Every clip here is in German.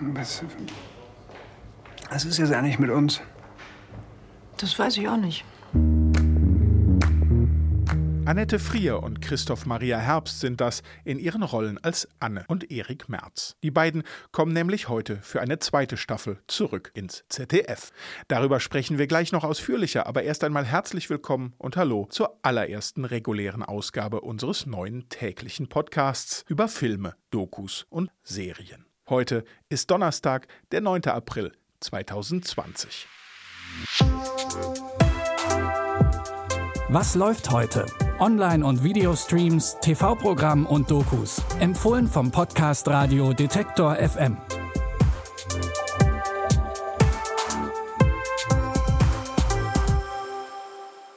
Was, was ist jetzt eigentlich mit uns? Das weiß ich auch nicht. Annette Frier und Christoph Maria Herbst sind das in ihren Rollen als Anne und Erik Merz. Die beiden kommen nämlich heute für eine zweite Staffel zurück ins ZDF. Darüber sprechen wir gleich noch ausführlicher, aber erst einmal herzlich willkommen und hallo zur allerersten regulären Ausgabe unseres neuen täglichen Podcasts über Filme, Dokus und Serien. Heute ist Donnerstag, der 9. April 2020. Was läuft heute? Online- und Videostreams, TV-Programm und Dokus. Empfohlen vom Podcast Radio Detektor FM.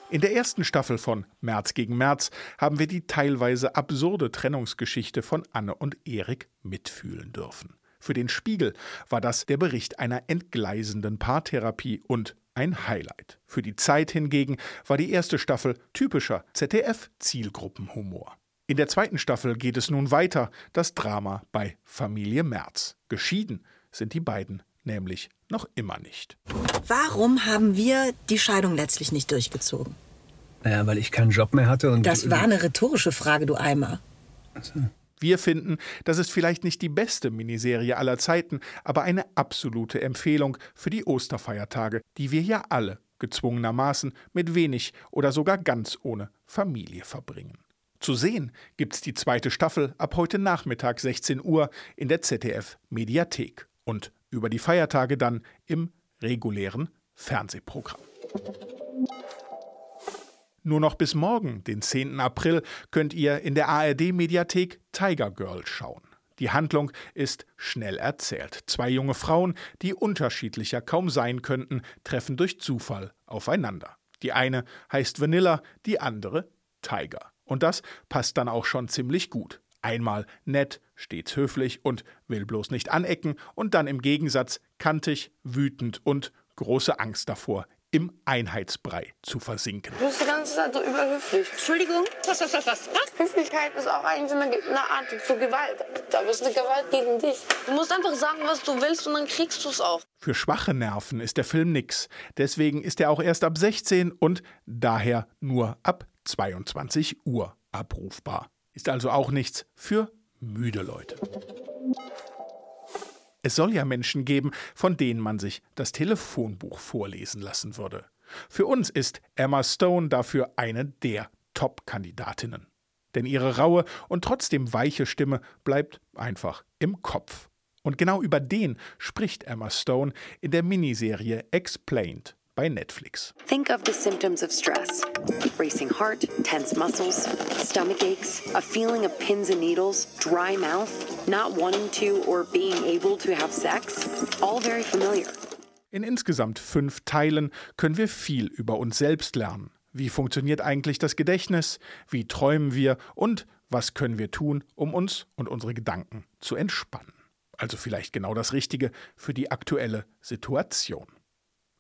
In der ersten Staffel von März gegen März haben wir die teilweise absurde Trennungsgeschichte von Anne und Erik mitfühlen dürfen. Für den Spiegel war das der Bericht einer entgleisenden Paartherapie und ein Highlight. Für die Zeit hingegen war die erste Staffel typischer ZDF-Zielgruppenhumor. In der zweiten Staffel geht es nun weiter, das Drama bei Familie Merz. Geschieden sind die beiden nämlich noch immer nicht. Warum haben wir die Scheidung letztlich nicht durchgezogen? Naja, weil ich keinen Job mehr hatte und. Das war eine rhetorische Frage, du Eimer. Also. Wir finden, das ist vielleicht nicht die beste Miniserie aller Zeiten, aber eine absolute Empfehlung für die Osterfeiertage, die wir ja alle gezwungenermaßen mit wenig oder sogar ganz ohne Familie verbringen. Zu sehen gibt's die zweite Staffel ab heute Nachmittag 16 Uhr in der ZDF Mediathek und über die Feiertage dann im regulären Fernsehprogramm. Nur noch bis morgen, den 10. April, könnt ihr in der ARD-Mediathek Tiger Girl schauen. Die Handlung ist schnell erzählt. Zwei junge Frauen, die unterschiedlicher kaum sein könnten, treffen durch Zufall aufeinander. Die eine heißt Vanilla, die andere Tiger. Und das passt dann auch schon ziemlich gut. Einmal nett, stets höflich und will bloß nicht anecken, und dann im Gegensatz kantig, wütend und große Angst davor, im Einheitsbrei zu versinken. Du bist die ganze Zeit so überhöflich. Entschuldigung? Was, was, was, was? Höflichkeit ist auch eigentlich eine, eine Art zu Gewalt. Da bist eine Gewalt gegen dich. Du musst einfach sagen, was du willst und dann kriegst du es auch. Für schwache Nerven ist der Film nix. Deswegen ist er auch erst ab 16 und daher nur ab 22 Uhr abrufbar. Ist also auch nichts für müde Leute. Es soll ja Menschen geben, von denen man sich das Telefonbuch vorlesen lassen würde. Für uns ist Emma Stone dafür eine der Top-Kandidatinnen. Denn ihre raue und trotzdem weiche Stimme bleibt einfach im Kopf. Und genau über den spricht Emma Stone in der Miniserie Explained bei Netflix. Think of the symptoms of stress racing heart, tense muscles, stomach aches, a feeling of pins and needles, dry mouth, not wanting to or being able to have sex. All very familiar. In insgesamt fünf Teilen können wir viel über uns selbst lernen. Wie funktioniert eigentlich das Gedächtnis? Wie träumen wir? Und was können wir tun, um uns und unsere Gedanken zu entspannen? Also vielleicht genau das Richtige für die aktuelle Situation.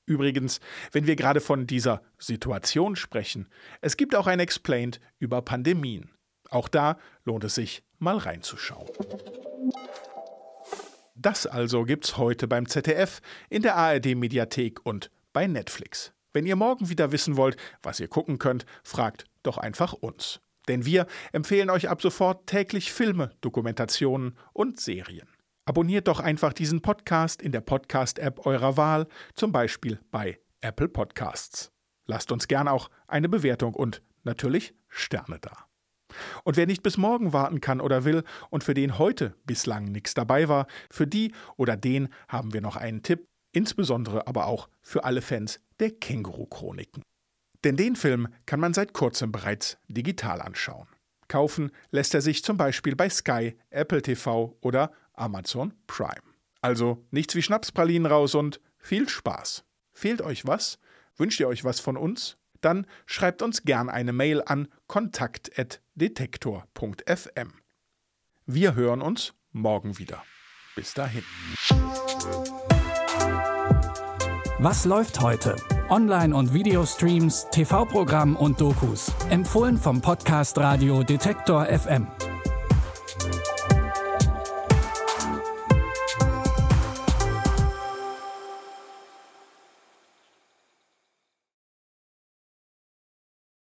Übrigens, wenn wir gerade von dieser Situation sprechen, es gibt auch ein Explained über Pandemien. Auch da lohnt es sich, mal reinzuschauen. Das also gibt's heute beim ZDF, in der ARD-Mediathek und bei Netflix. Wenn ihr morgen wieder wissen wollt, was ihr gucken könnt, fragt doch einfach uns. Denn wir empfehlen euch ab sofort täglich Filme, Dokumentationen und Serien. Abonniert doch einfach diesen Podcast in der Podcast-App eurer Wahl, zum Beispiel bei Apple Podcasts. Lasst uns gern auch eine Bewertung und natürlich Sterne da. Und wer nicht bis morgen warten kann oder will und für den heute bislang nichts dabei war, für die oder den haben wir noch einen Tipp, insbesondere aber auch für alle Fans der Känguru-Chroniken. Denn den Film kann man seit kurzem bereits digital anschauen. Kaufen lässt er sich zum Beispiel bei Sky, Apple TV oder Amazon Prime. Also nichts wie Schnapspralinen raus und viel Spaß. Fehlt euch was? Wünscht ihr euch was von uns? Dann schreibt uns gern eine Mail an kontakt.detektor.fm. Wir hören uns morgen wieder. Bis dahin. Was läuft heute? Online- und Videostreams, TV-Programm und Dokus. Empfohlen vom Podcast Radio Detektor FM.